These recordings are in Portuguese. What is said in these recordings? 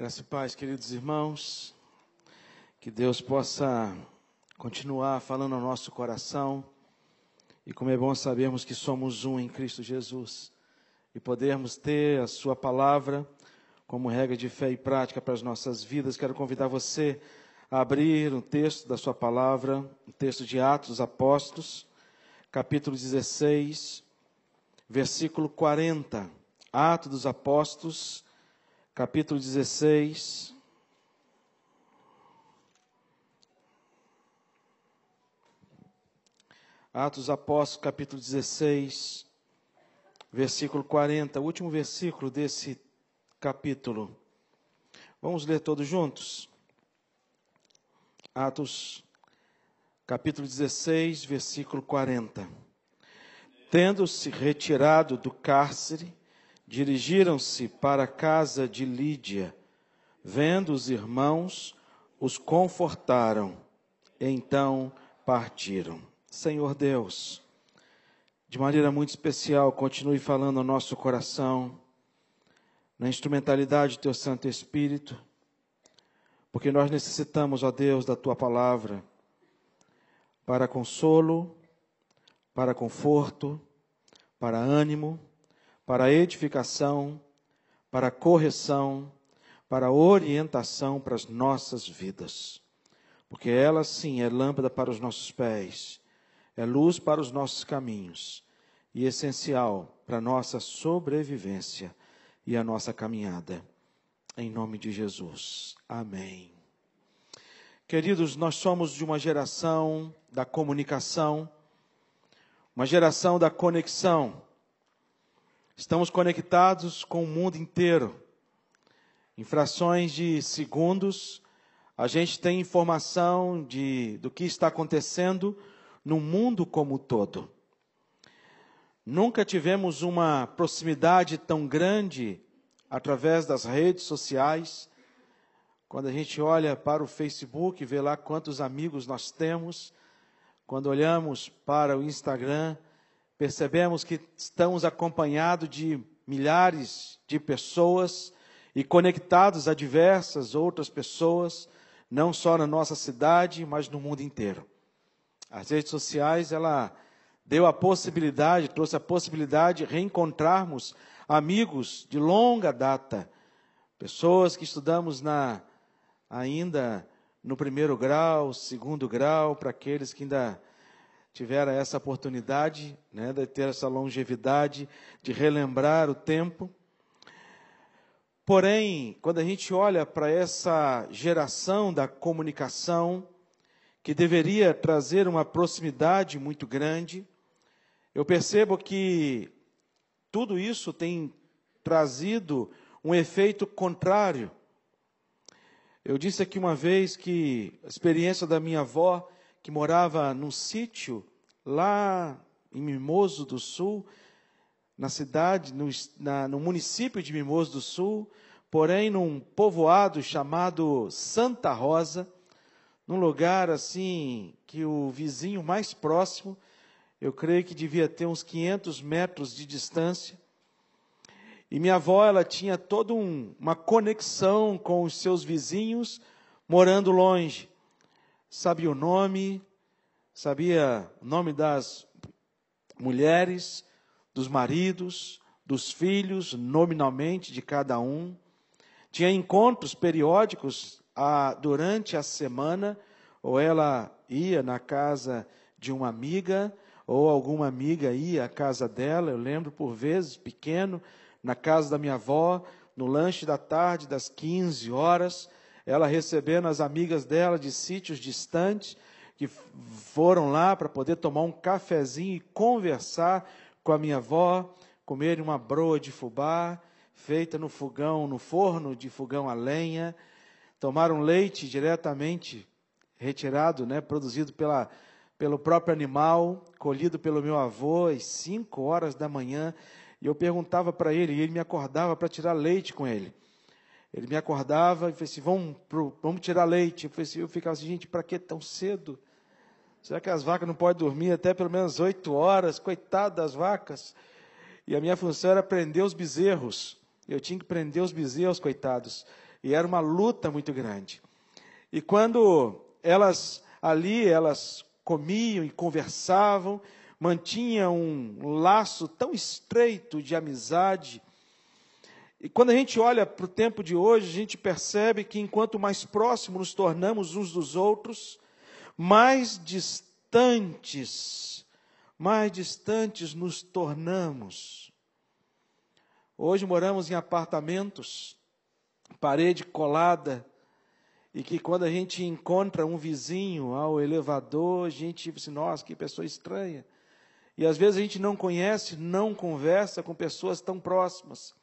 Graça e paz, queridos irmãos. Que Deus possa continuar falando ao nosso coração. E como é bom sabermos que somos um em Cristo Jesus e podermos ter a Sua palavra como regra de fé e prática para as nossas vidas. Quero convidar você a abrir um texto da Sua palavra, um texto de Atos dos Apóstolos, capítulo 16, versículo 40. Atos dos Apóstolos, capítulo 16. Atos Apóstolos, capítulo 16, versículo 40, o último versículo desse capítulo. Vamos ler todos juntos? Atos, capítulo 16, versículo 40. Tendo-se retirado do cárcere, dirigiram-se para a casa de Lídia. Vendo os irmãos, os confortaram. Então partiram. Senhor Deus, de maneira muito especial, continue falando ao nosso coração, na instrumentalidade do Teu Santo Espírito, porque nós necessitamos, ó Deus, da Tua palavra para consolo, para conforto, para ânimo para edificação, para correção, para orientação para as nossas vidas. Porque ela sim é lâmpada para os nossos pés, é luz para os nossos caminhos e essencial para a nossa sobrevivência e a nossa caminhada. Em nome de Jesus. Amém. Queridos, nós somos de uma geração da comunicação, uma geração da conexão. Estamos conectados com o mundo inteiro. Em frações de segundos, a gente tem informação de, do que está acontecendo no mundo como um todo. Nunca tivemos uma proximidade tão grande através das redes sociais. Quando a gente olha para o Facebook, vê lá quantos amigos nós temos. Quando olhamos para o Instagram, percebemos que estamos acompanhados de milhares de pessoas e conectados a diversas outras pessoas, não só na nossa cidade, mas no mundo inteiro. As redes sociais, ela deu a possibilidade, trouxe a possibilidade de reencontrarmos amigos de longa data, pessoas que estudamos na ainda no primeiro grau, segundo grau, para aqueles que ainda tiveram essa oportunidade né, de ter essa longevidade, de relembrar o tempo. Porém, quando a gente olha para essa geração da comunicação, que deveria trazer uma proximidade muito grande, eu percebo que tudo isso tem trazido um efeito contrário. Eu disse aqui uma vez que a experiência da minha avó que morava num sítio lá em Mimoso do Sul, na cidade, no, na, no município de Mimoso do Sul, porém num povoado chamado Santa Rosa, num lugar assim que o vizinho mais próximo, eu creio que devia ter uns 500 metros de distância. E minha avó, ela tinha toda um, uma conexão com os seus vizinhos morando longe sabia o nome, sabia o nome das mulheres, dos maridos, dos filhos, nominalmente de cada um. Tinha encontros periódicos a, durante a semana, ou ela ia na casa de uma amiga, ou alguma amiga ia à casa dela. Eu lembro por vezes, pequeno, na casa da minha avó, no lanche da tarde, das 15 horas, ela recebendo as amigas dela de sítios distantes, que foram lá para poder tomar um cafezinho e conversar com a minha avó, comer uma broa de fubá, feita no fogão, no forno de fogão a lenha, tomaram leite diretamente retirado, né, produzido pela, pelo próprio animal, colhido pelo meu avô às 5 horas da manhã, e eu perguntava para ele, e ele me acordava para tirar leite com ele. Ele me acordava e falou assim: vamos, pro, vamos tirar leite. Eu, assim, eu ficava assim, gente, para que tão cedo? Será que as vacas não podem dormir até pelo menos oito horas? Coitado das vacas. E a minha função era prender os bezerros. Eu tinha que prender os bezerros, coitados. E era uma luta muito grande. E quando elas ali, elas comiam e conversavam, mantinham um laço tão estreito de amizade. E quando a gente olha para o tempo de hoje, a gente percebe que enquanto mais próximos nos tornamos uns dos outros, mais distantes, mais distantes nos tornamos. Hoje moramos em apartamentos, parede colada, e que quando a gente encontra um vizinho ao elevador, a gente diz assim, nossa, que pessoa estranha. E às vezes a gente não conhece, não conversa com pessoas tão próximas.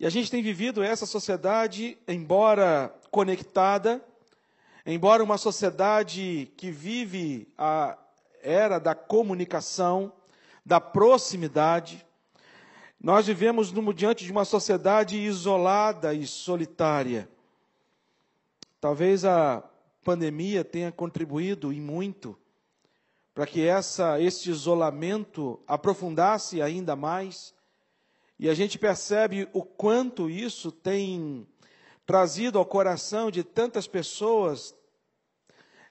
E a gente tem vivido essa sociedade, embora conectada, embora uma sociedade que vive a era da comunicação, da proximidade, nós vivemos no, diante de uma sociedade isolada e solitária. Talvez a pandemia tenha contribuído e muito para que essa, esse isolamento aprofundasse ainda mais. E a gente percebe o quanto isso tem trazido ao coração de tantas pessoas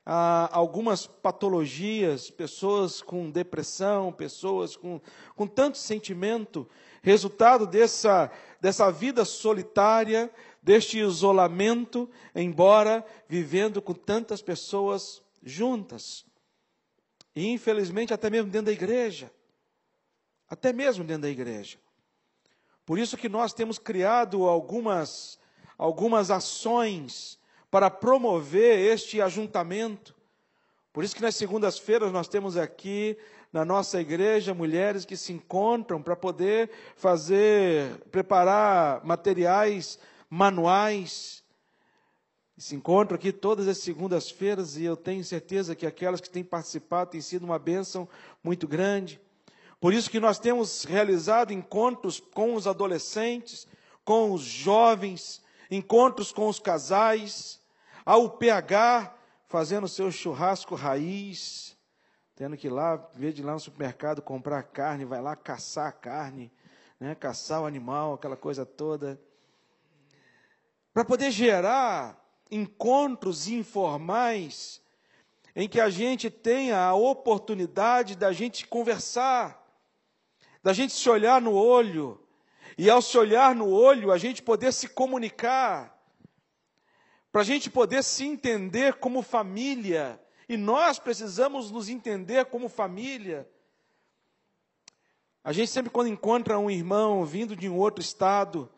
ah, algumas patologias, pessoas com depressão, pessoas com, com tanto sentimento, resultado dessa, dessa vida solitária, deste isolamento, embora vivendo com tantas pessoas juntas. E infelizmente até mesmo dentro da igreja. Até mesmo dentro da igreja. Por isso que nós temos criado algumas algumas ações para promover este ajuntamento. Por isso que nas segundas-feiras nós temos aqui na nossa igreja mulheres que se encontram para poder fazer, preparar materiais manuais se encontram aqui todas as segundas-feiras e eu tenho certeza que aquelas que têm participado têm sido uma bênção muito grande. Por isso que nós temos realizado encontros com os adolescentes, com os jovens, encontros com os casais, ao PH fazendo seu churrasco raiz, tendo que ir lá, vez de lá no supermercado comprar carne, vai lá caçar a carne, né, caçar o animal, aquela coisa toda. Para poder gerar encontros informais em que a gente tenha a oportunidade da gente conversar, da gente se olhar no olho, e ao se olhar no olho, a gente poder se comunicar, para a gente poder se entender como família, e nós precisamos nos entender como família. A gente sempre, quando encontra um irmão vindo de um outro estado,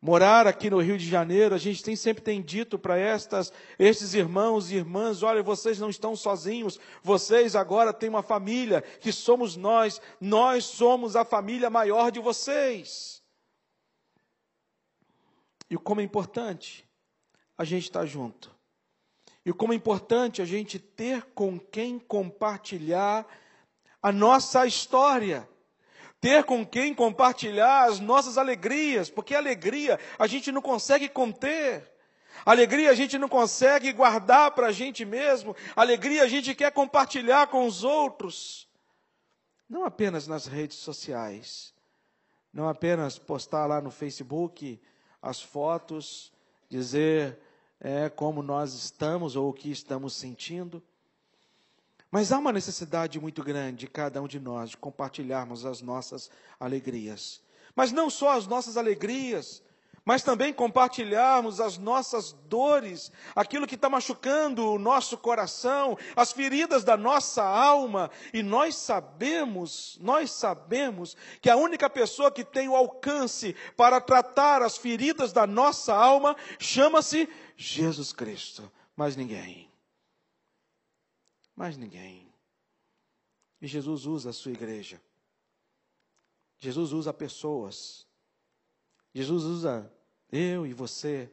morar aqui no Rio de Janeiro, a gente tem, sempre tem dito para estas, estes irmãos e irmãs, olha, vocês não estão sozinhos, vocês agora têm uma família, que somos nós, nós somos a família maior de vocês. E como é importante a gente estar junto. E como é importante a gente ter com quem compartilhar a nossa história ter com quem compartilhar as nossas alegrias, porque alegria a gente não consegue conter. Alegria a gente não consegue guardar para a gente mesmo, alegria a gente quer compartilhar com os outros. Não apenas nas redes sociais, não apenas postar lá no Facebook as fotos, dizer é, como nós estamos ou o que estamos sentindo. Mas há uma necessidade muito grande de cada um de nós de compartilharmos as nossas alegrias. Mas não só as nossas alegrias, mas também compartilharmos as nossas dores, aquilo que está machucando o nosso coração, as feridas da nossa alma. E nós sabemos, nós sabemos que a única pessoa que tem o alcance para tratar as feridas da nossa alma chama-se Jesus Cristo, mas ninguém mais ninguém. E Jesus usa a sua igreja. Jesus usa pessoas. Jesus usa eu e você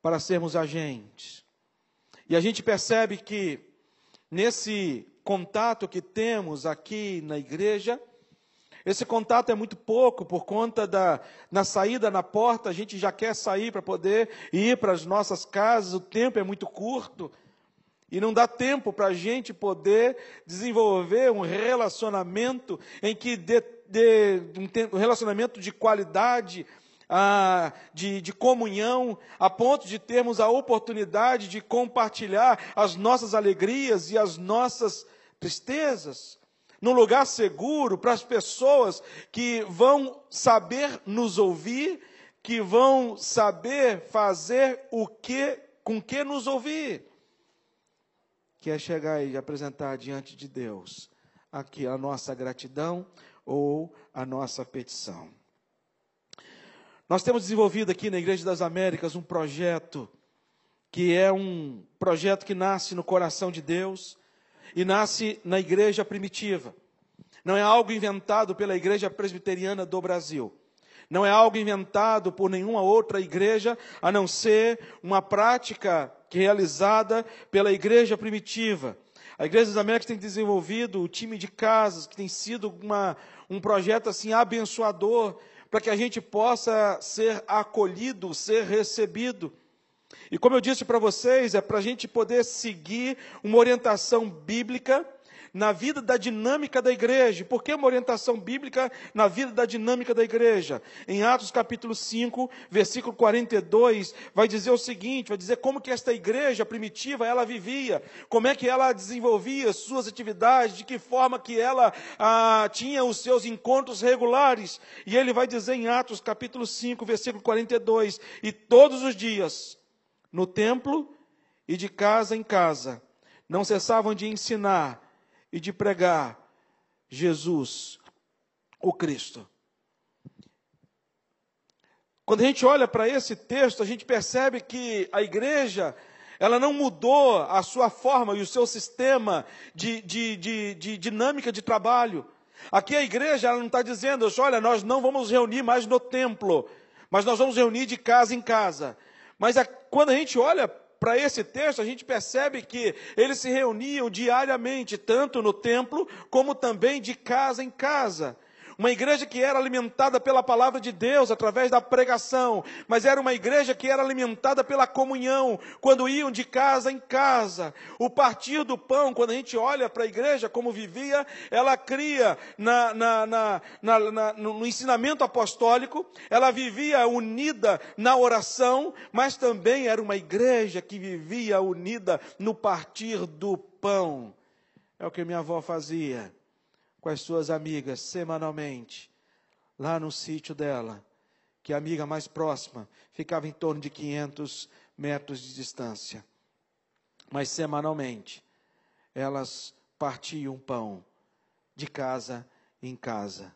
para sermos agentes. E a gente percebe que nesse contato que temos aqui na igreja, esse contato é muito pouco por conta da na saída na porta, a gente já quer sair para poder ir para as nossas casas, o tempo é muito curto. E não dá tempo para a gente poder desenvolver um relacionamento em que dê, dê um relacionamento de qualidade, ah, de, de comunhão, a ponto de termos a oportunidade de compartilhar as nossas alegrias e as nossas tristezas, num lugar seguro para as pessoas que vão saber nos ouvir, que vão saber fazer o que, com que nos ouvir, que é chegar e apresentar diante de Deus aqui a nossa gratidão ou a nossa petição. Nós temos desenvolvido aqui na Igreja das Américas um projeto que é um projeto que nasce no coração de Deus e nasce na igreja primitiva. Não é algo inventado pela Igreja Presbiteriana do Brasil. Não é algo inventado por nenhuma outra igreja, a não ser uma prática realizada pela igreja primitiva. A Igreja das Américas tem desenvolvido o time de casas, que tem sido uma, um projeto assim abençoador para que a gente possa ser acolhido, ser recebido. E como eu disse para vocês, é para a gente poder seguir uma orientação bíblica na vida da dinâmica da igreja. Por que uma orientação bíblica na vida da dinâmica da igreja? Em Atos capítulo 5, versículo 42, vai dizer o seguinte, vai dizer como que esta igreja primitiva ela vivia, como é que ela desenvolvia suas atividades, de que forma que ela ah, tinha os seus encontros regulares. E ele vai dizer em Atos capítulo 5, versículo 42, e todos os dias, no templo e de casa em casa, não cessavam de ensinar e de pregar Jesus, o Cristo. Quando a gente olha para esse texto, a gente percebe que a igreja, ela não mudou a sua forma e o seu sistema de, de, de, de dinâmica de trabalho. Aqui a igreja ela não está dizendo, olha, nós não vamos reunir mais no templo, mas nós vamos reunir de casa em casa. Mas a, quando a gente olha para esse texto, a gente percebe que eles se reuniam diariamente, tanto no templo, como também de casa em casa. Uma igreja que era alimentada pela palavra de Deus através da pregação, mas era uma igreja que era alimentada pela comunhão, quando iam de casa em casa. O partir do pão, quando a gente olha para a igreja como vivia, ela cria na, na, na, no ensinamento apostólico, ela vivia unida na oração, mas também era uma igreja que vivia unida no partir do pão. É o que minha avó fazia com as suas amigas semanalmente, lá no sítio dela, que a amiga mais próxima ficava em torno de 500 metros de distância. Mas semanalmente, elas partiam pão de casa em casa.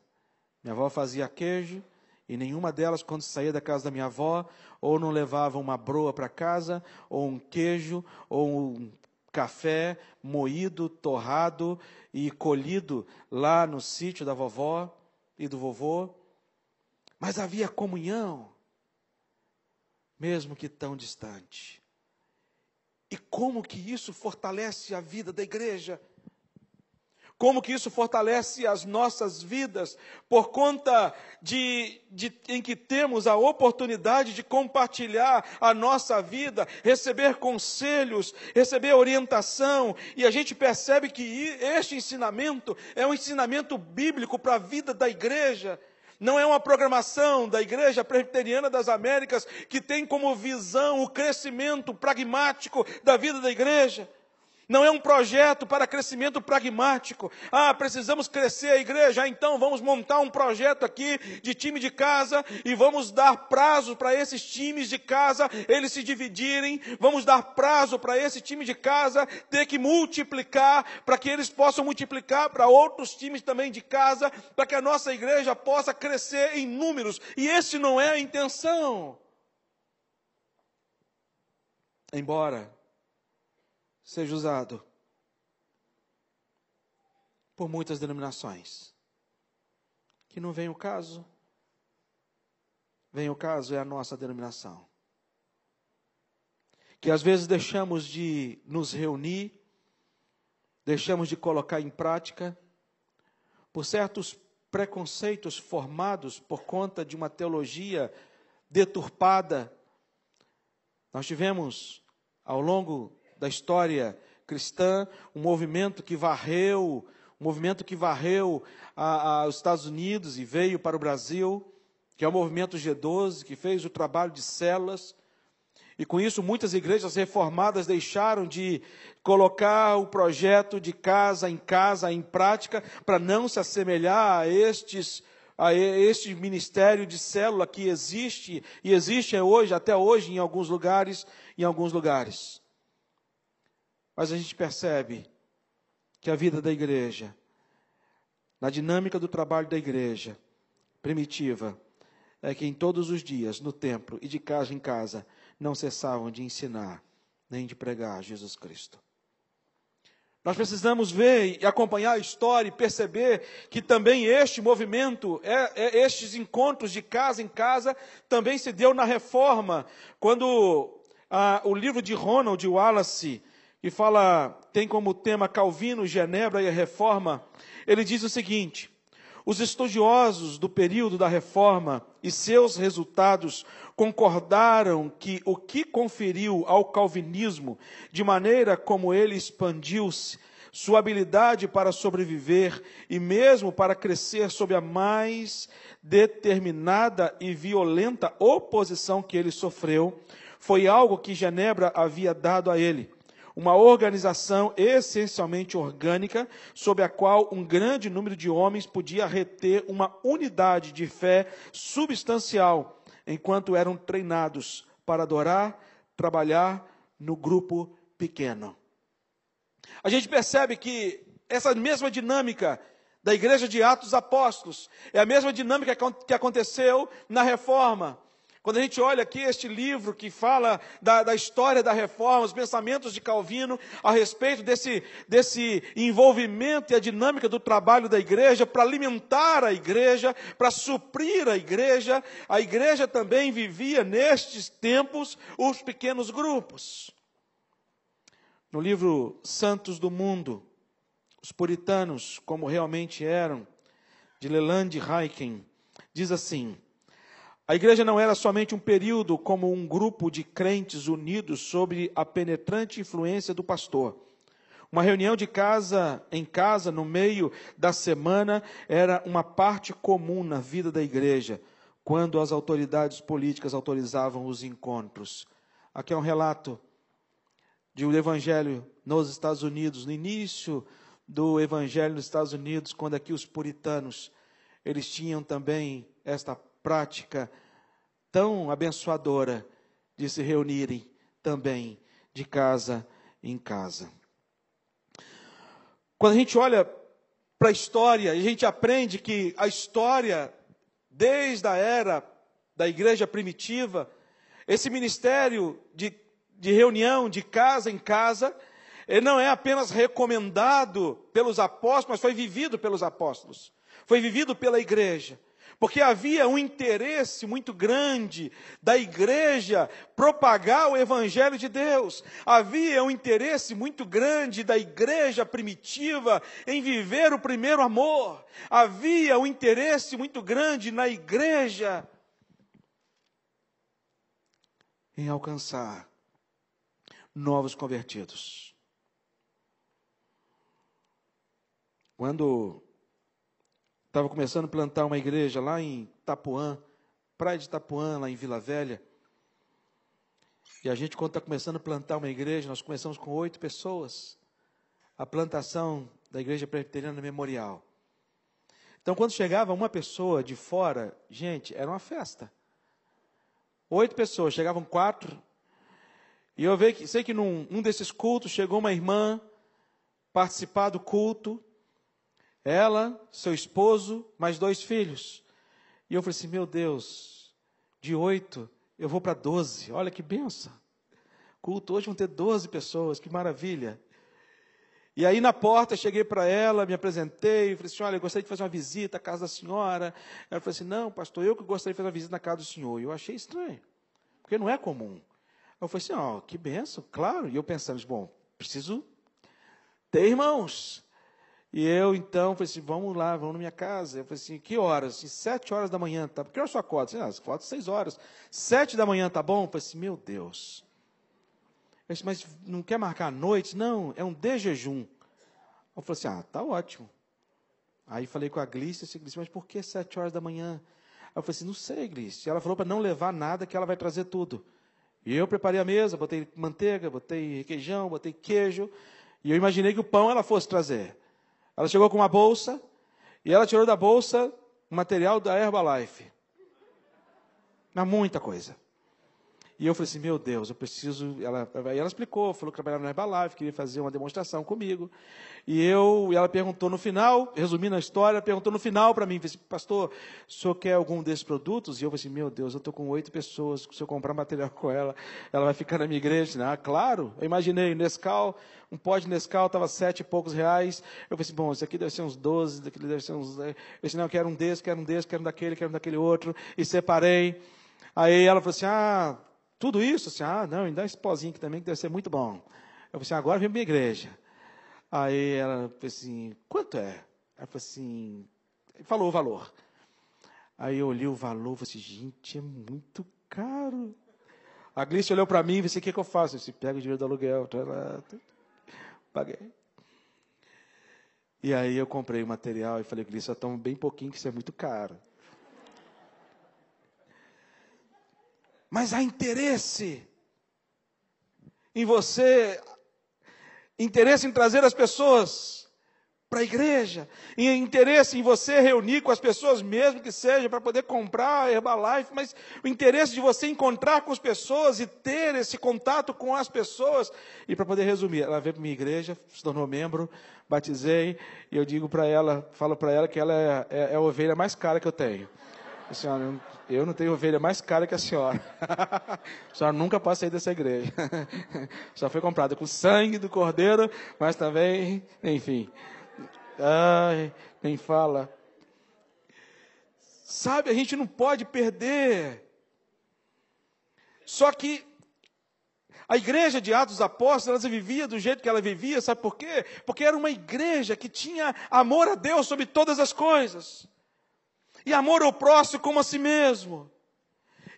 Minha avó fazia queijo e nenhuma delas, quando saía da casa da minha avó, ou não levava uma broa para casa, ou um queijo, ou um café moído, torrado e colhido lá no sítio da vovó e do vovô. Mas havia comunhão, mesmo que tão distante. E como que isso fortalece a vida da igreja? Como que isso fortalece as nossas vidas, por conta de, de, em que temos a oportunidade de compartilhar a nossa vida, receber conselhos, receber orientação, e a gente percebe que este ensinamento é um ensinamento bíblico para a vida da igreja. Não é uma programação da Igreja Presbiteriana das Américas que tem como visão o crescimento pragmático da vida da igreja. Não é um projeto para crescimento pragmático. Ah, precisamos crescer a igreja, ah, então vamos montar um projeto aqui de time de casa e vamos dar prazo para esses times de casa eles se dividirem. Vamos dar prazo para esse time de casa ter que multiplicar para que eles possam multiplicar para outros times também de casa, para que a nossa igreja possa crescer em números. E esse não é a intenção. Embora seja usado por muitas denominações. Que não vem o caso. Vem o caso é a nossa denominação. Que às vezes deixamos de nos reunir, deixamos de colocar em prática, por certos preconceitos formados por conta de uma teologia deturpada. Nós tivemos, ao longo da história cristã, um movimento que varreu, um movimento que varreu a, a, os Estados Unidos e veio para o Brasil, que é o movimento G12, que fez o trabalho de células. E com isso, muitas igrejas reformadas deixaram de colocar o projeto de casa em casa em prática para não se assemelhar a estes a este ministério de célula que existe e existe hoje até hoje em alguns lugares, em alguns lugares. Mas a gente percebe que a vida da igreja, na dinâmica do trabalho da igreja primitiva, é que em todos os dias, no templo e de casa em casa, não cessavam de ensinar nem de pregar Jesus Cristo. Nós precisamos ver e acompanhar a história e perceber que também este movimento, é, é, estes encontros de casa em casa, também se deu na reforma, quando ah, o livro de Ronald Wallace, que fala, tem como tema Calvino, Genebra e a Reforma, ele diz o seguinte: os estudiosos do período da reforma e seus resultados concordaram que o que conferiu ao calvinismo, de maneira como ele expandiu-se, sua habilidade para sobreviver e mesmo para crescer sob a mais determinada e violenta oposição que ele sofreu, foi algo que Genebra havia dado a ele uma organização essencialmente orgânica, sob a qual um grande número de homens podia reter uma unidade de fé substancial, enquanto eram treinados para adorar, trabalhar no grupo pequeno. A gente percebe que essa mesma dinâmica da igreja de Atos Apóstolos é a mesma dinâmica que aconteceu na reforma. Quando a gente olha aqui este livro que fala da, da, história da reforma, os pensamentos de Calvino a respeito desse, desse envolvimento e a dinâmica do trabalho da igreja para alimentar a igreja, para suprir a igreja, a igreja também vivia nestes tempos os pequenos grupos. No livro Santos do Mundo, os puritanos, como realmente eram, de Leland Heiken, diz assim: a igreja não era somente um período como um grupo de crentes unidos sob a penetrante influência do pastor. Uma reunião de casa em casa no meio da semana era uma parte comum na vida da igreja, quando as autoridades políticas autorizavam os encontros. Aqui é um relato de um evangelho nos Estados Unidos, no início do evangelho nos Estados Unidos, quando aqui os puritanos, eles tinham também esta prática tão abençoadora de se reunirem também de casa em casa. Quando a gente olha para a história, a gente aprende que a história, desde a era da igreja primitiva, esse ministério de, de reunião de casa em casa, ele não é apenas recomendado pelos apóstolos, mas foi vivido pelos apóstolos, foi vivido pela igreja. Porque havia um interesse muito grande da igreja propagar o evangelho de Deus. Havia um interesse muito grande da igreja primitiva em viver o primeiro amor. Havia um interesse muito grande na igreja em alcançar novos convertidos. Quando Estava começando a plantar uma igreja lá em Tapuã, praia de Tapuã, lá em Vila Velha. E a gente, quando está começando a plantar uma igreja, nós começamos com oito pessoas. A plantação da igreja presbiteriana memorial. Então, quando chegava uma pessoa de fora, gente, era uma festa. Oito pessoas, chegavam quatro. E eu sei que num um desses cultos chegou uma irmã participar do culto. Ela, seu esposo, mais dois filhos. E eu falei assim: meu Deus, de oito eu vou para doze. Olha que benção. Culto hoje vão ter doze pessoas, que maravilha. E aí na porta cheguei para ela, me apresentei, falei assim: olha, eu gostaria de fazer uma visita à casa da senhora. Ela falou assim: não, pastor, eu que gostaria de fazer uma visita na casa do senhor. Eu achei estranho, porque não é comum. Eu falei assim: ó, oh, que benção, claro. E eu pensando, bom, preciso ter irmãos. E eu, então, falei assim, vamos lá, vamos na minha casa. Eu falei assim, que horas? Assim, sete horas da manhã, tá? Porque eu só acordo? Assim, ah, acordo seis horas. Sete da manhã, tá bom? Eu falei assim, meu Deus. Eu disse, mas não quer marcar a noite? Não, é um de jejum. Eu falei assim, ah, tá ótimo. Aí falei com a Glícia, disse, mas por que sete horas da manhã? eu falei assim, não sei, Gleice. Ela falou para não levar nada, que ela vai trazer tudo. E eu preparei a mesa, botei manteiga, botei requeijão, botei queijo. E eu imaginei que o pão ela fosse trazer. Ela chegou com uma bolsa, e ela tirou da bolsa o material da Herbalife. Mas muita coisa. E eu falei assim, meu Deus, eu preciso. Ela, ela explicou, falou que trabalhava na Herbalife, queria fazer uma demonstração comigo. E eu, e ela perguntou no final, resumindo a história, perguntou no final para mim, disse, pastor, o senhor quer algum desses produtos? E eu falei assim, meu Deus, eu estou com oito pessoas, se eu comprar material com ela, ela vai ficar na minha igreja. Ah, claro, eu imaginei, Nescau, um pote de Nescau estava sete e poucos reais. Eu falei assim, bom, esse aqui deve ser uns doze, aquele deve ser uns. Eu disse, não, eu quero um desse, quero um desse, quero um daquele, quero um daquele outro. E separei. Aí ela falou assim, ah, tudo isso, assim, ah, não, me dá esse pozinho aqui também, que deve ser muito bom. Eu falei assim, agora vem para minha igreja. Aí ela falou assim, quanto é? Ela falou assim, falou o valor. Aí eu olhei o valor, falei assim, gente, é muito caro. A Glice olhou para mim e disse, o que, que eu faço? Eu disse, pega o dinheiro do aluguel. Paguei. E aí eu comprei o material e falei, Glice, só toma bem pouquinho, que isso é muito caro. Mas há interesse em você, interesse em trazer as pessoas para a igreja, interesse em você reunir com as pessoas, mesmo que seja para poder comprar Herbalife, mas o interesse de você encontrar com as pessoas e ter esse contato com as pessoas. E para poder resumir, ela veio para minha igreja, se tornou membro, batizei, e eu digo para ela, falo para ela que ela é, é, é a ovelha mais cara que eu tenho. A senhora, eu não tenho ovelha mais cara que a senhora. a senhora nunca passei dessa igreja. Só foi comprada com sangue do cordeiro, mas também, enfim. Ai, nem fala. Sabe, a gente não pode perder. Só que a igreja de Atos dos Apóstolos, ela vivia do jeito que ela vivia, sabe por quê? Porque era uma igreja que tinha amor a Deus sobre todas as coisas e amor ao próximo como a si mesmo.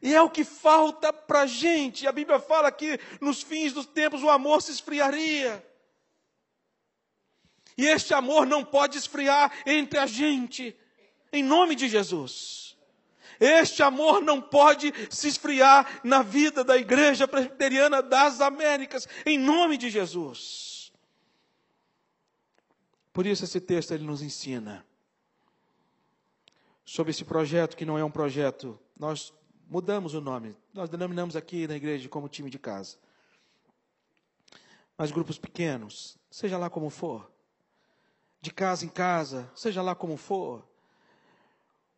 E é o que falta para a gente. A Bíblia fala que nos fins dos tempos o amor se esfriaria. E este amor não pode esfriar entre a gente, em nome de Jesus. Este amor não pode se esfriar na vida da Igreja Presbiteriana das Américas, em nome de Jesus. Por isso esse texto ele nos ensina sobre esse projeto que não é um projeto. Nós mudamos o nome. Nós denominamos aqui na igreja como time de casa. Mas grupos pequenos, seja lá como for. De casa em casa, seja lá como for.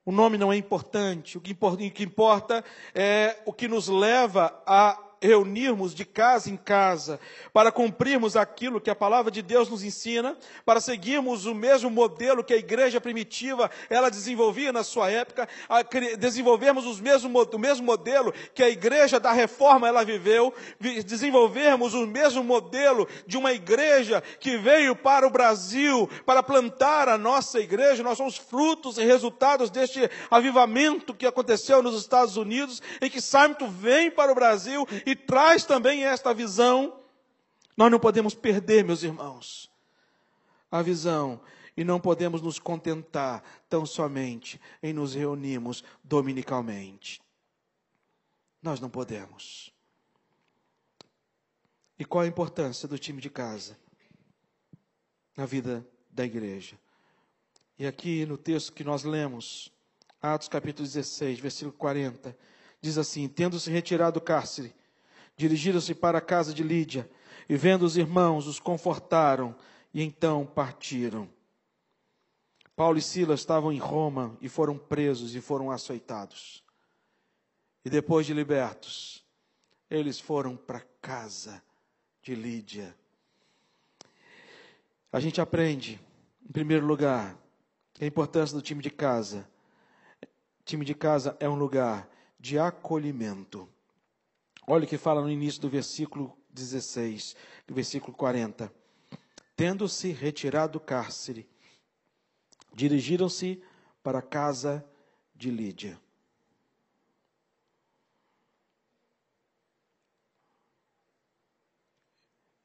O nome não é importante. O que importa é o que nos leva a reunirmos de casa em casa, para cumprirmos aquilo que a palavra de Deus nos ensina, para seguirmos o mesmo modelo que a igreja primitiva ela desenvolvia na sua época, desenvolvermos os mesmo, o mesmo modelo que a igreja da reforma ela viveu, desenvolvermos o mesmo modelo de uma igreja que veio para o Brasil para plantar a nossa igreja. Nós somos frutos e resultados deste avivamento que aconteceu nos Estados Unidos, em que Simon vem para o Brasil e traz também esta visão. Nós não podemos perder, meus irmãos, a visão e não podemos nos contentar tão somente em nos reunirmos dominicalmente. Nós não podemos. E qual a importância do time de casa na vida da igreja? E aqui no texto que nós lemos, Atos capítulo 16, versículo 40, diz assim: Tendo-se retirado do cárcere, dirigiram-se para a casa de Lídia e, vendo os irmãos, os confortaram e então partiram. Paulo e Silas estavam em Roma e foram presos e foram açoitados. E depois de libertos, eles foram para a casa de Lídia. A gente aprende, em primeiro lugar, a importância do time de casa. Time de casa é um lugar de acolhimento. Olha o que fala no início do versículo 16, do versículo 40. Tendo-se retirado do cárcere, dirigiram-se para a casa de Lídia.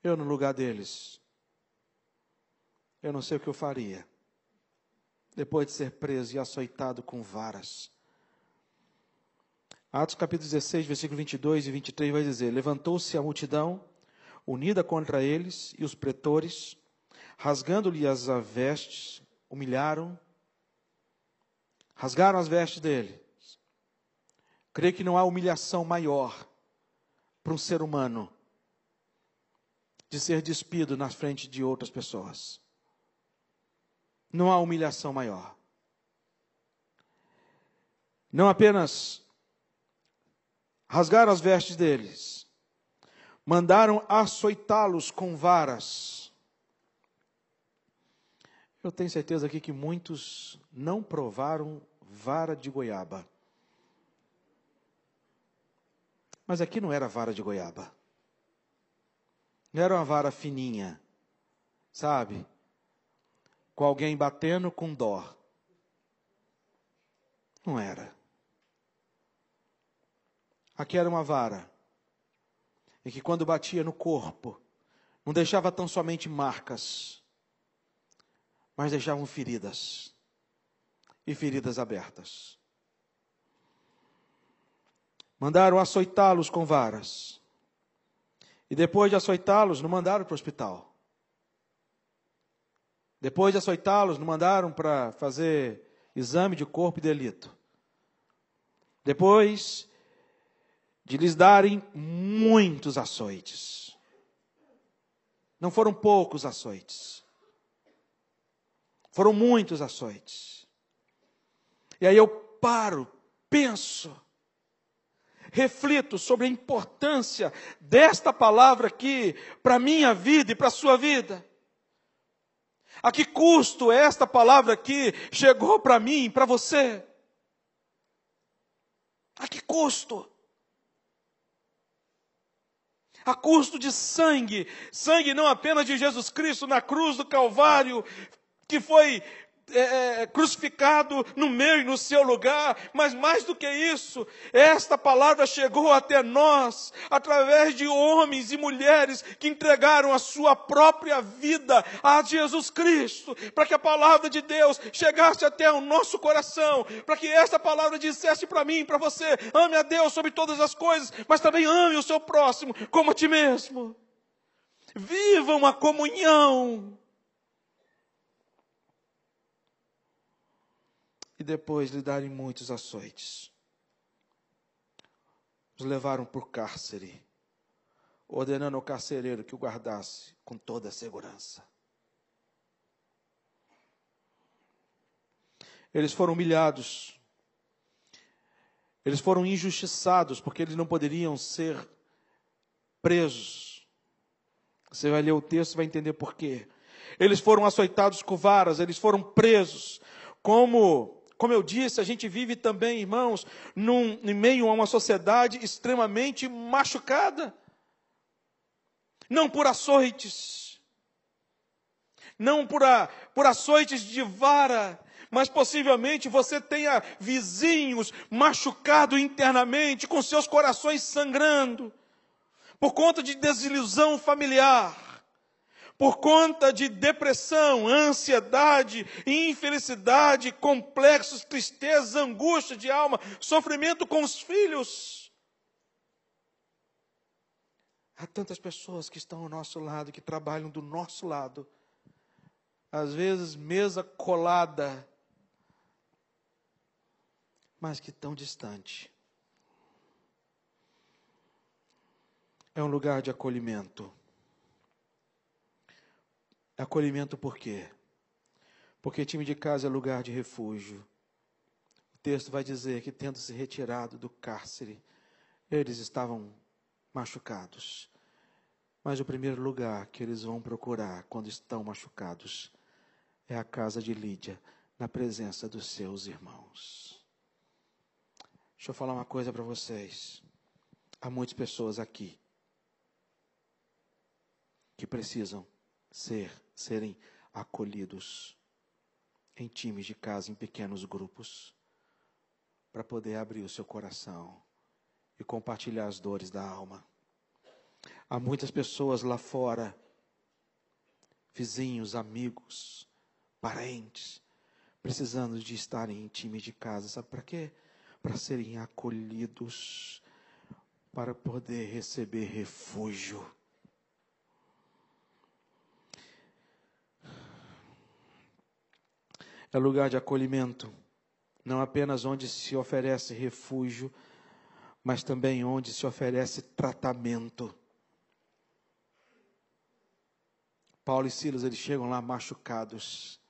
Eu, no lugar deles, eu não sei o que eu faria. Depois de ser preso e açoitado com varas, Atos capítulo 16, versículo 22 e 23 vai dizer: Levantou-se a multidão, unida contra eles, e os pretores, rasgando-lhe as vestes, humilharam, rasgaram as vestes dele. Creio que não há humilhação maior para um ser humano de ser despido na frente de outras pessoas. Não há humilhação maior. Não apenas rasgaram as vestes deles, mandaram açoitá-los com varas. Eu tenho certeza aqui que muitos não provaram vara de goiaba. Mas aqui não era vara de goiaba. Não era uma vara fininha, sabe? Com alguém batendo com dó. Não era. Aqui era uma vara. E que quando batia no corpo, não deixava tão somente marcas, mas deixavam feridas. E feridas abertas. Mandaram açoitá-los com varas. E depois de açoitá-los, não mandaram para o hospital. Depois de açoitá-los, não mandaram para fazer exame de corpo e delito. Depois de lhes darem muitos açoites. Não foram poucos açoites. Foram muitos açoites. E aí eu paro, penso, reflito sobre a importância desta palavra aqui para a minha vida e para a sua vida. A que custo esta palavra aqui chegou para mim, para você? A que custo? A custo de sangue, sangue não apenas de Jesus Cristo na cruz do Calvário, que foi é, é, crucificado no meu e no seu lugar, mas mais do que isso, esta palavra chegou até nós através de homens e mulheres que entregaram a sua própria vida a Jesus Cristo, para que a palavra de Deus chegasse até o nosso coração, para que esta palavra dissesse para mim, para você, ame a Deus sobre todas as coisas, mas também ame o seu próximo como a ti mesmo. Vivam a comunhão e depois lhe darem muitos açoites. Os levaram por cárcere, ordenando ao carcereiro que o guardasse com toda a segurança. Eles foram humilhados, eles foram injustiçados, porque eles não poderiam ser presos. Você vai ler o texto e vai entender por quê. Eles foram açoitados com varas, eles foram presos, como como eu disse, a gente vive também, irmãos, num, em meio a uma sociedade extremamente machucada. Não por açoites, não por, a, por açoites de vara, mas possivelmente você tenha vizinhos machucados internamente, com seus corações sangrando, por conta de desilusão familiar por conta de depressão, ansiedade, infelicidade, complexos, tristeza, angústia de alma, sofrimento com os filhos. Há tantas pessoas que estão ao nosso lado, que trabalham do nosso lado, às vezes mesa colada, mas que tão distante. É um lugar de acolhimento. Acolhimento por quê? Porque time de casa é lugar de refúgio. O texto vai dizer que, tendo se retirado do cárcere, eles estavam machucados. Mas o primeiro lugar que eles vão procurar quando estão machucados é a casa de Lídia, na presença dos seus irmãos. Deixa eu falar uma coisa para vocês. Há muitas pessoas aqui que precisam ser, serem acolhidos em times de casa, em pequenos grupos, para poder abrir o seu coração e compartilhar as dores da alma. Há muitas pessoas lá fora, vizinhos, amigos, parentes, precisando de estarem em times de casa. Sabe para quê? para serem acolhidos, para poder receber refúgio. É lugar de acolhimento, não apenas onde se oferece refúgio, mas também onde se oferece tratamento. Paulo e Silas, eles chegam lá machucados.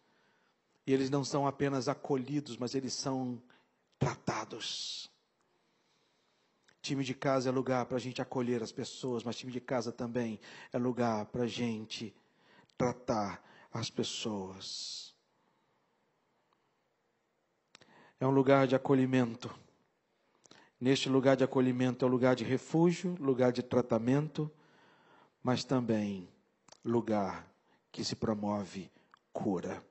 E eles não são apenas acolhidos, mas eles são tratados. Time de casa é lugar para a gente acolher as pessoas, mas time de casa também é lugar para a gente tratar as pessoas. É um lugar de acolhimento. Neste lugar de acolhimento é um lugar de refúgio, lugar de tratamento, mas também lugar que se promove cura.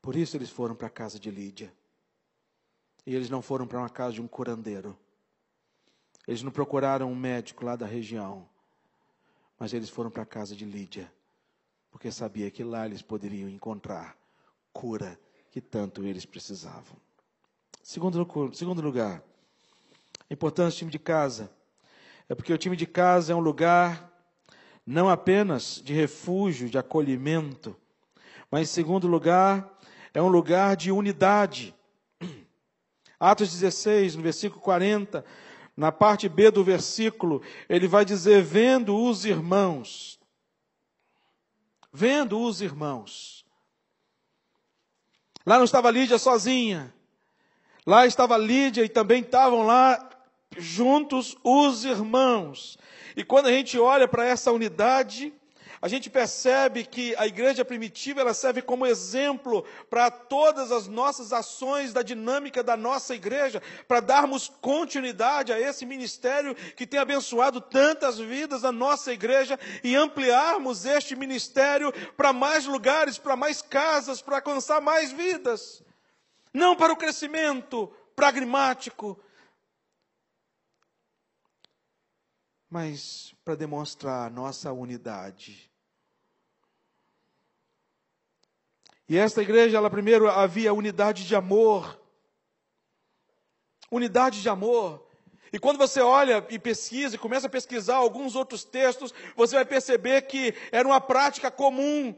Por isso eles foram para a casa de Lídia. E eles não foram para uma casa de um curandeiro. Eles não procuraram um médico lá da região. Mas eles foram para a casa de Lídia. Porque sabia que lá eles poderiam encontrar cura que tanto eles precisavam. Segundo, segundo lugar, a importância do time de casa. É porque o time de casa é um lugar não apenas de refúgio, de acolhimento, mas, em segundo lugar, é um lugar de unidade. Atos 16, no versículo 40, na parte B do versículo, ele vai dizer: vendo os irmãos. Vendo os irmãos. Lá não estava Lídia sozinha. Lá estava Lídia e também estavam lá juntos os irmãos. E quando a gente olha para essa unidade, a gente percebe que a igreja primitiva ela serve como exemplo para todas as nossas ações da dinâmica da nossa igreja, para darmos continuidade a esse ministério que tem abençoado tantas vidas na nossa igreja e ampliarmos este ministério para mais lugares, para mais casas, para alcançar mais vidas. Não para o crescimento pragmático, mas para demonstrar nossa unidade. E esta igreja, ela primeiro havia unidade de amor. Unidade de amor. E quando você olha e pesquisa e começa a pesquisar alguns outros textos, você vai perceber que era uma prática comum.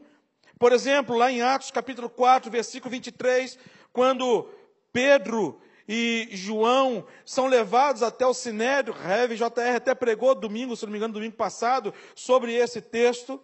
Por exemplo, lá em Atos capítulo 4, versículo 23, quando Pedro e João são levados até o Sinédrio. Rev JR até pregou domingo, se não me engano, domingo passado, sobre esse texto.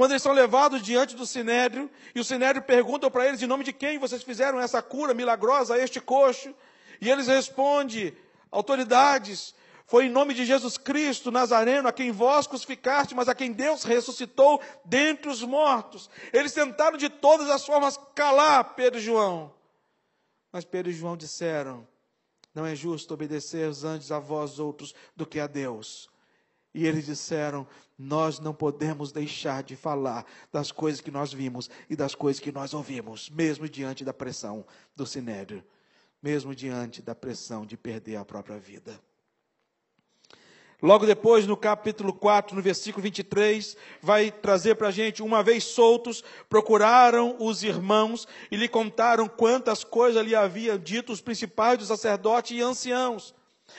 Quando eles são levados diante do Sinédrio, e o Sinédrio pergunta para eles: em nome de quem vocês fizeram essa cura milagrosa a este coxo? E eles respondem: autoridades, foi em nome de Jesus Cristo Nazareno, a quem vós crucificaste, mas a quem Deus ressuscitou dentre os mortos. Eles tentaram de todas as formas calar Pedro e João. Mas Pedro e João disseram: Não é justo obedecer os anjos a vós outros do que a Deus. E eles disseram: Nós não podemos deixar de falar das coisas que nós vimos e das coisas que nós ouvimos, mesmo diante da pressão do sinédrio, mesmo diante da pressão de perder a própria vida. Logo depois, no capítulo 4, no versículo 23, vai trazer para a gente: uma vez soltos, procuraram os irmãos e lhe contaram quantas coisas lhe haviam dito os principais dos sacerdotes e anciãos.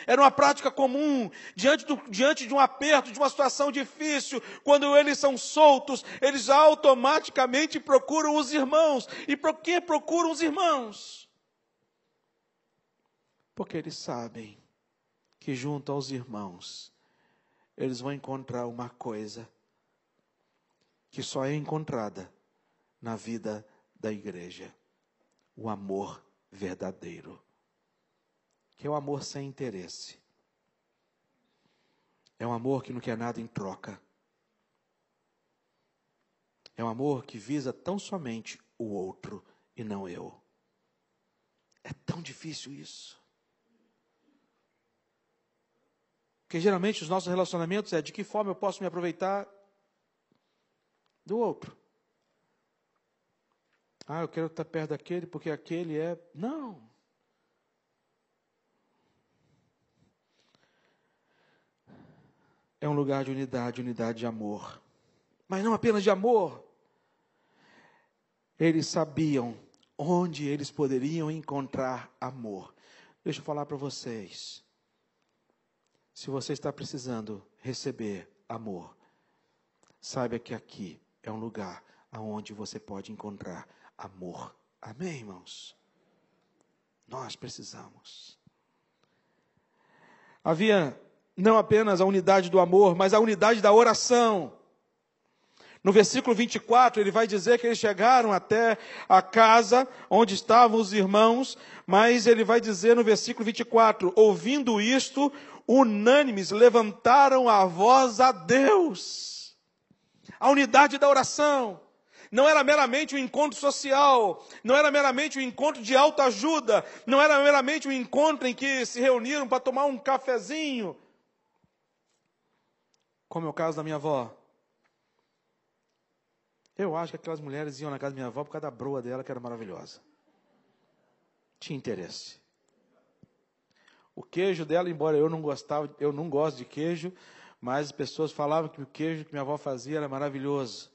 Era uma prática comum, diante, do, diante de um aperto, de uma situação difícil, quando eles são soltos, eles automaticamente procuram os irmãos. E por que procuram os irmãos? Porque eles sabem que junto aos irmãos eles vão encontrar uma coisa que só é encontrada na vida da igreja: o amor verdadeiro, que é o amor sem interesse. É um amor que não quer nada em troca. É um amor que visa tão somente o outro e não eu. É tão difícil isso. Porque geralmente os nossos relacionamentos é de que forma eu posso me aproveitar do outro. Ah, eu quero estar perto daquele porque aquele é. Não. É um lugar de unidade, unidade de amor. Mas não apenas de amor. Eles sabiam onde eles poderiam encontrar amor. Deixa eu falar para vocês. Se você está precisando receber amor, saiba que aqui é um lugar aonde você pode encontrar amor. Amém, irmãos? Nós precisamos. Havia não apenas a unidade do amor, mas a unidade da oração. No versículo 24, ele vai dizer que eles chegaram até a casa onde estavam os irmãos, mas ele vai dizer no versículo 24: ouvindo isto, unânimes levantaram a voz a Deus. A unidade da oração não era meramente um encontro social, não era meramente um encontro de autoajuda, não era meramente um encontro em que se reuniram para tomar um cafezinho, como é o caso da minha avó. Eu acho que aquelas mulheres iam na casa da minha avó por causa da broa dela, que era maravilhosa. Tinha interesse. O queijo dela, embora eu não gostava, eu não gosto de queijo, mas as pessoas falavam que o queijo que minha avó fazia era maravilhoso.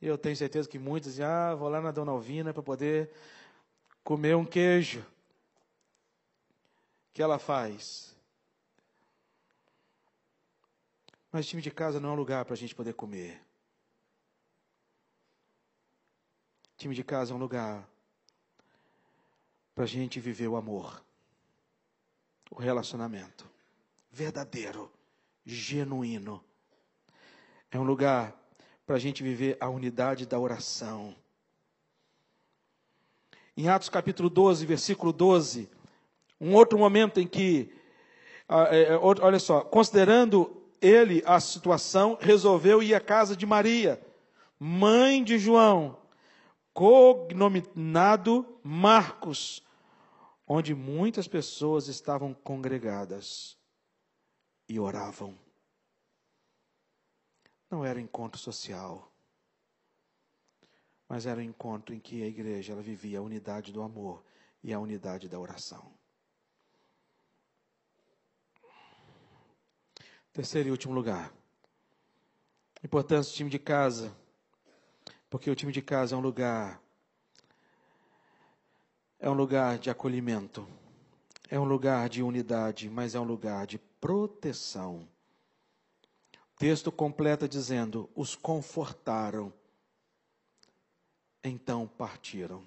E eu tenho certeza que muitos dizem, ah, vou lá na Dona Alvina para poder comer um queijo. que ela faz? Mas time de casa não é um lugar para a gente poder comer. Time de casa é um lugar para a gente viver o amor, o relacionamento verdadeiro, genuíno. É um lugar para a gente viver a unidade da oração. Em Atos capítulo 12, versículo 12, um outro momento em que, ah, é, é, olha só, considerando ele a situação, resolveu ir à casa de Maria, mãe de João, cognominado Marcos, onde muitas pessoas estavam congregadas e oravam. Não era um encontro social, mas era um encontro em que a igreja ela vivia a unidade do amor e a unidade da oração. Terceiro e último lugar. Importância do time de casa. Porque o time de casa é um lugar é um lugar de acolhimento. É um lugar de unidade, mas é um lugar de proteção texto completa dizendo: os confortaram, então partiram.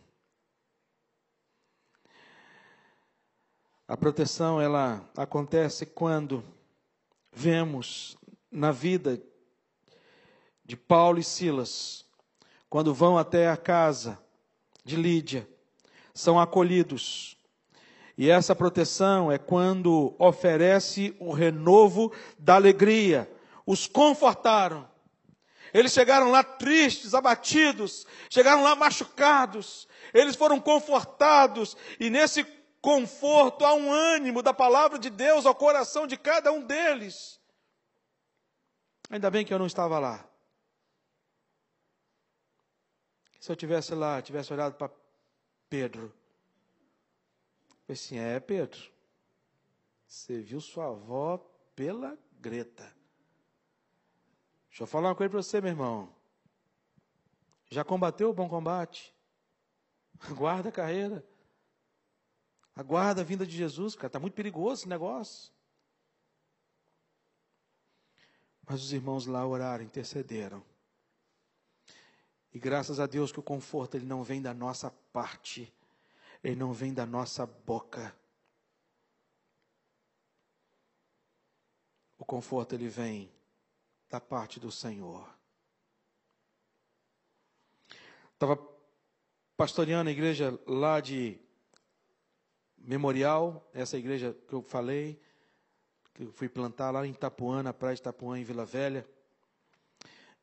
A proteção ela acontece quando vemos na vida de Paulo e Silas, quando vão até a casa de Lídia, são acolhidos. E essa proteção é quando oferece o renovo da alegria, os confortaram. Eles chegaram lá tristes, abatidos, chegaram lá machucados. Eles foram confortados e nesse conforto há um ânimo da palavra de Deus ao coração de cada um deles. Ainda bem que eu não estava lá. Se eu tivesse lá, tivesse olhado para Pedro, eu assim, é Pedro, você viu sua avó pela greta. Deixa eu falar uma coisa para você, meu irmão. Já combateu o bom combate? Aguarda a carreira. Aguarda a vinda de Jesus, cara. Está muito perigoso esse negócio. Mas os irmãos lá oraram, intercederam. E graças a Deus que o conforto ele não vem da nossa parte, ele não vem da nossa boca. O conforto ele vem da parte do Senhor. Estava pastoreando a igreja lá de Memorial, essa igreja que eu falei, que eu fui plantar lá em Itapuã, na praia de Itapuã, em Vila Velha.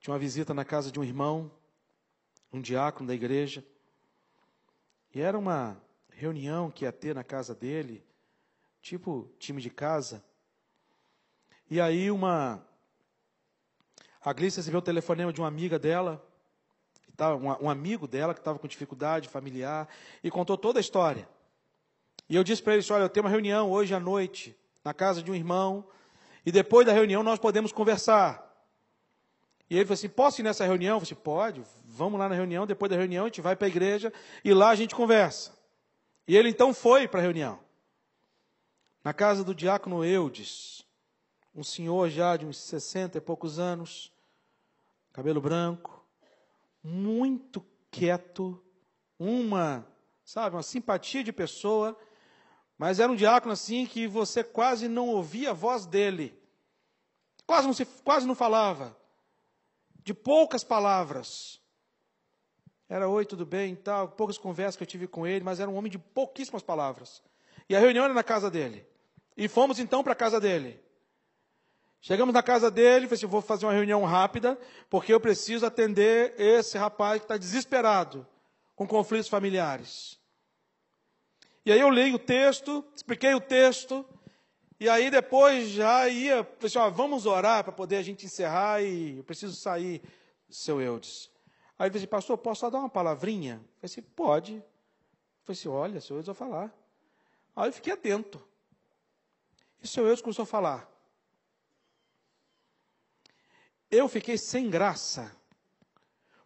Tinha uma visita na casa de um irmão, um diácono da igreja. E era uma reunião que ia ter na casa dele, tipo time de casa. E aí uma a Gleice recebeu o telefonema de uma amiga dela, um amigo dela que estava com dificuldade familiar, e contou toda a história. E eu disse para eles: Olha, eu tenho uma reunião hoje à noite, na casa de um irmão, e depois da reunião nós podemos conversar. E ele falou assim: posso ir nessa reunião? Eu falei assim, pode, vamos lá na reunião, depois da reunião a gente vai para a igreja e lá a gente conversa. E ele então foi para a reunião. Na casa do diácono Eudes, um senhor já de uns 60 e poucos anos, cabelo branco, muito quieto, uma, sabe, uma simpatia de pessoa, mas era um diácono assim que você quase não ouvia a voz dele. Quase não, se, quase não falava de poucas palavras. Era oi, tudo bem, tal, poucas conversas que eu tive com ele, mas era um homem de pouquíssimas palavras. E a reunião era na casa dele. E fomos então para a casa dele. Chegamos na casa dele, falei assim, vou fazer uma reunião rápida, porque eu preciso atender esse rapaz que está desesperado com conflitos familiares. E aí eu leio o texto, expliquei o texto, e aí depois já ia, falei assim, vamos orar para poder a gente encerrar e eu preciso sair, seu Eudes. Aí ele disse, assim, pastor, posso só dar uma palavrinha? Eu falei assim, pode. Eu falei assim, olha, seu Eudes vai falar. Aí eu fiquei atento. E o seu Eudes começou a falar. Eu fiquei sem graça.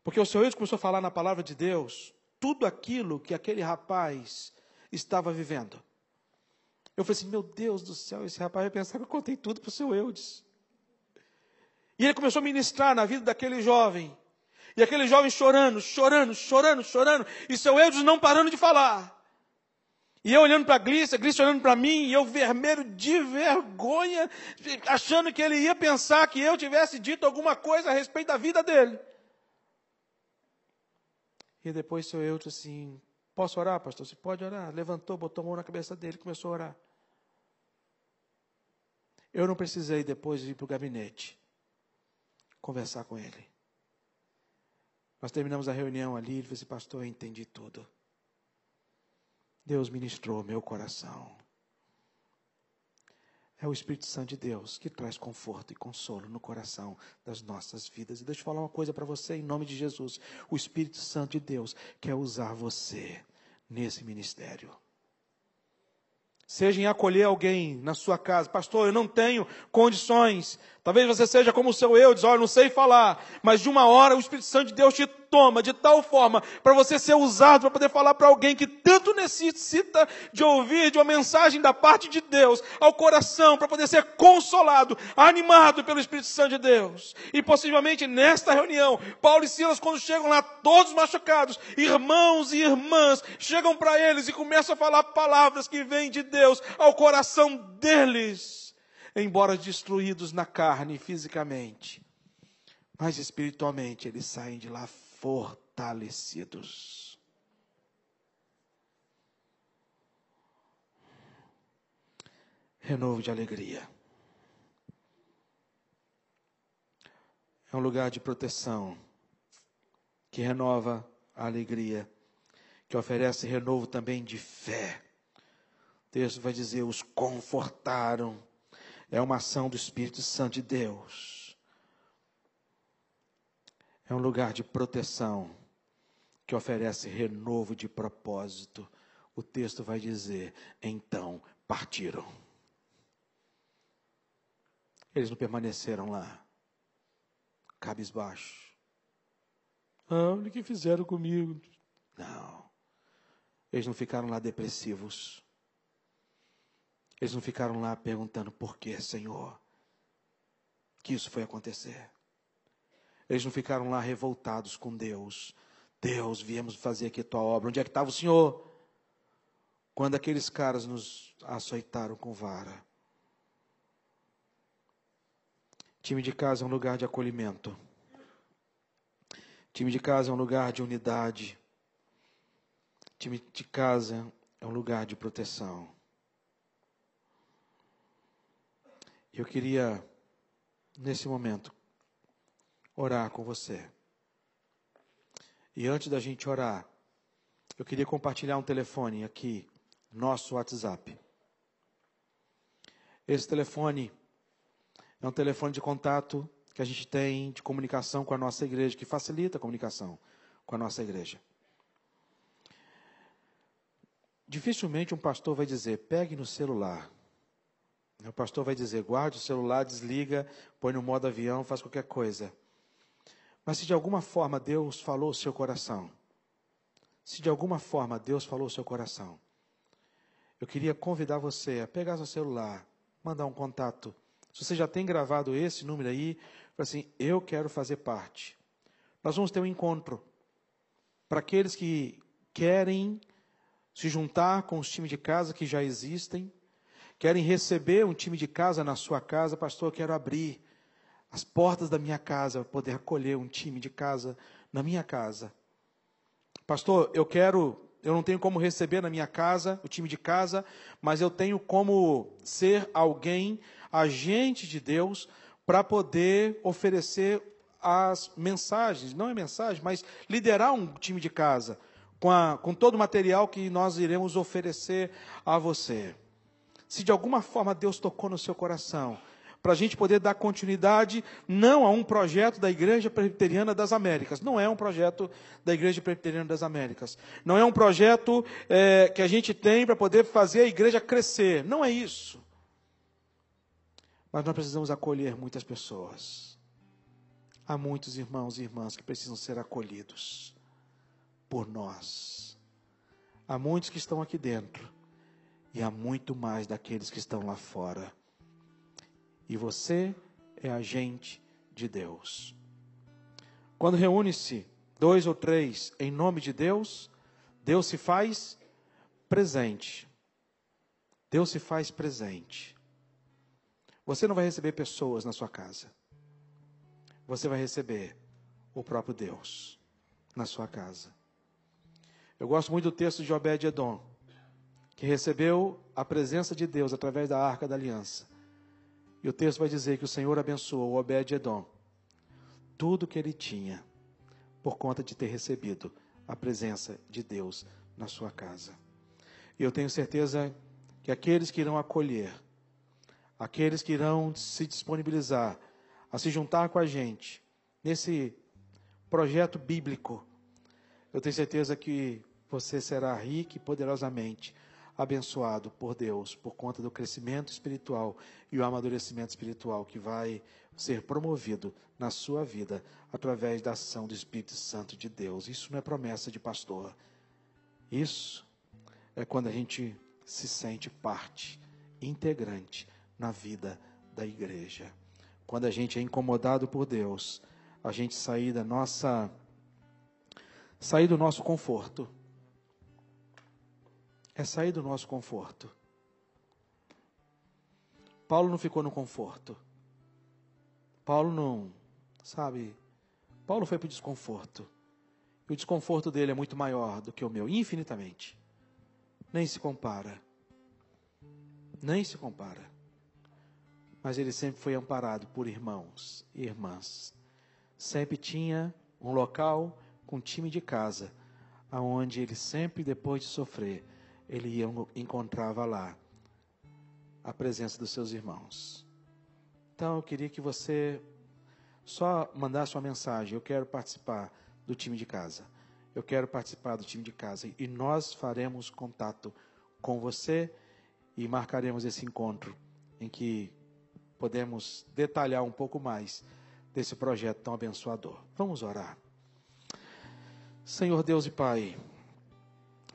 Porque o seu Eudes começou a falar na palavra de Deus tudo aquilo que aquele rapaz estava vivendo. Eu falei assim: meu Deus do céu, esse rapaz vai pensar que eu contei tudo para o seu Eudes. E ele começou a ministrar na vida daquele jovem. E aquele jovem chorando, chorando, chorando, chorando. E seu Eudes não parando de falar. E eu olhando para a Glícia, Glícia olhando para mim, e eu vermelho de vergonha, achando que ele ia pensar que eu tivesse dito alguma coisa a respeito da vida dele. E depois seu Eudes assim, Posso orar, pastor? Você pode orar. Levantou, botou a mão na cabeça dele começou a orar. Eu não precisei depois ir para o gabinete conversar com ele. Nós terminamos a reunião ali, ele disse, pastor, eu entendi tudo. Deus ministrou meu coração. É o Espírito Santo de Deus que traz conforto e consolo no coração das nossas vidas. E deixa eu falar uma coisa para você em nome de Jesus. O Espírito Santo de Deus quer usar você nesse ministério. Seja em acolher alguém na sua casa. Pastor, eu não tenho condições. Talvez você seja como o seu eu, diz, olha, não sei falar. Mas de uma hora o Espírito Santo de Deus te toma de tal forma para você ser usado para poder falar para alguém que tanto necessita de ouvir de uma mensagem da parte de Deus ao coração para poder ser consolado, animado pelo Espírito Santo de Deus. E possivelmente nesta reunião, Paulo e Silas quando chegam lá todos machucados, irmãos e irmãs chegam para eles e começam a falar palavras que vêm de Deus ao coração deles, embora destruídos na carne fisicamente mas espiritualmente eles saem de lá fortalecidos. Renovo de alegria. É um lugar de proteção que renova a alegria, que oferece renovo também de fé. O texto vai dizer: os confortaram. É uma ação do Espírito Santo de Deus é um lugar de proteção que oferece renovo de propósito. O texto vai dizer: então partiram. Eles não permaneceram lá, cabisbaixo. Ah, o que fizeram comigo? Não. Eles não ficaram lá depressivos. Eles não ficaram lá perguntando por que, Senhor, que isso foi acontecer. Eles não ficaram lá revoltados com Deus. Deus, viemos fazer aqui a tua obra. Onde é que estava o Senhor? Quando aqueles caras nos açoitaram com vara. Time de casa é um lugar de acolhimento. Time de casa é um lugar de unidade. Time de casa é um lugar de proteção. Eu queria, nesse momento, orar com você. E antes da gente orar, eu queria compartilhar um telefone aqui, nosso WhatsApp. Esse telefone é um telefone de contato que a gente tem de comunicação com a nossa igreja, que facilita a comunicação com a nossa igreja. Dificilmente um pastor vai dizer, pegue no celular. O pastor vai dizer, guarde o celular, desliga, põe no modo avião, faz qualquer coisa. Mas se de alguma forma Deus falou o seu coração, se de alguma forma Deus falou o seu coração, eu queria convidar você a pegar seu celular, mandar um contato. Se você já tem gravado esse número aí, assim, eu quero fazer parte. Nós vamos ter um encontro para aqueles que querem se juntar com os times de casa que já existem, querem receber um time de casa na sua casa, pastor, eu quero abrir as portas da minha casa para poder acolher um time de casa na minha casa. Pastor, eu quero, eu não tenho como receber na minha casa, o time de casa, mas eu tenho como ser alguém, agente de Deus, para poder oferecer as mensagens, não é mensagem, mas liderar um time de casa, com, a, com todo o material que nós iremos oferecer a você. Se de alguma forma Deus tocou no seu coração, para a gente poder dar continuidade não a um projeto da Igreja Presbiteriana das Américas. Não é um projeto da Igreja Presbiteriana das Américas. Não é um projeto é, que a gente tem para poder fazer a igreja crescer. Não é isso. Mas nós precisamos acolher muitas pessoas. Há muitos irmãos e irmãs que precisam ser acolhidos por nós. Há muitos que estão aqui dentro e há muito mais daqueles que estão lá fora. E você é agente de Deus. Quando reúne-se dois ou três em nome de Deus, Deus se faz presente. Deus se faz presente. Você não vai receber pessoas na sua casa. Você vai receber o próprio Deus na sua casa. Eu gosto muito do texto de Obed-Edom, que recebeu a presença de Deus através da arca da aliança. E o texto vai dizer que o Senhor abençoou Obed-Edom tudo que ele tinha por conta de ter recebido a presença de Deus na sua casa. E eu tenho certeza que aqueles que irão acolher, aqueles que irão se disponibilizar a se juntar com a gente nesse projeto bíblico, eu tenho certeza que você será rico e poderosamente abençoado por Deus por conta do crescimento espiritual e o amadurecimento espiritual que vai ser promovido na sua vida através da ação do Espírito Santo de Deus. Isso não é promessa de pastor. Isso é quando a gente se sente parte integrante na vida da igreja. Quando a gente é incomodado por Deus, a gente sair da nossa sair do nosso conforto é sair do nosso conforto. Paulo não ficou no conforto. Paulo não, sabe? Paulo foi para o desconforto. E o desconforto dele é muito maior do que o meu, infinitamente. Nem se compara. Nem se compara. Mas ele sempre foi amparado por irmãos e irmãs. Sempre tinha um local com time de casa, aonde ele sempre, depois de sofrer, ele encontrava lá a presença dos seus irmãos. Então eu queria que você só mandasse uma mensagem. Eu quero participar do time de casa. Eu quero participar do time de casa. E nós faremos contato com você e marcaremos esse encontro em que podemos detalhar um pouco mais desse projeto tão abençoador. Vamos orar. Senhor Deus e Pai.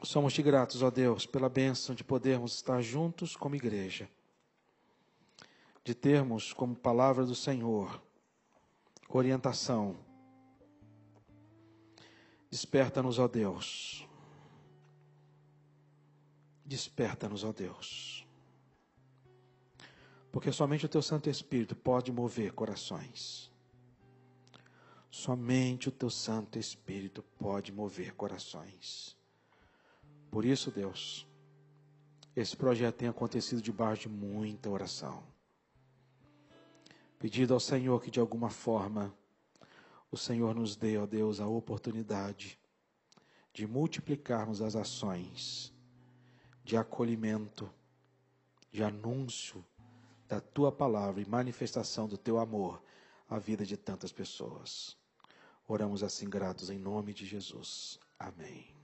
Somos te gratos, ó Deus, pela bênção de podermos estar juntos como igreja, de termos como palavra do Senhor orientação. Desperta-nos, ó Deus. Desperta-nos, ó Deus. Porque somente o teu Santo Espírito pode mover corações. Somente o teu Santo Espírito pode mover corações. Por isso, Deus, esse projeto tem acontecido debaixo de muita oração. Pedido ao Senhor que de alguma forma o Senhor nos dê, ó Deus, a oportunidade de multiplicarmos as ações de acolhimento, de anúncio da tua palavra e manifestação do teu amor à vida de tantas pessoas. Oramos assim gratos em nome de Jesus. Amém.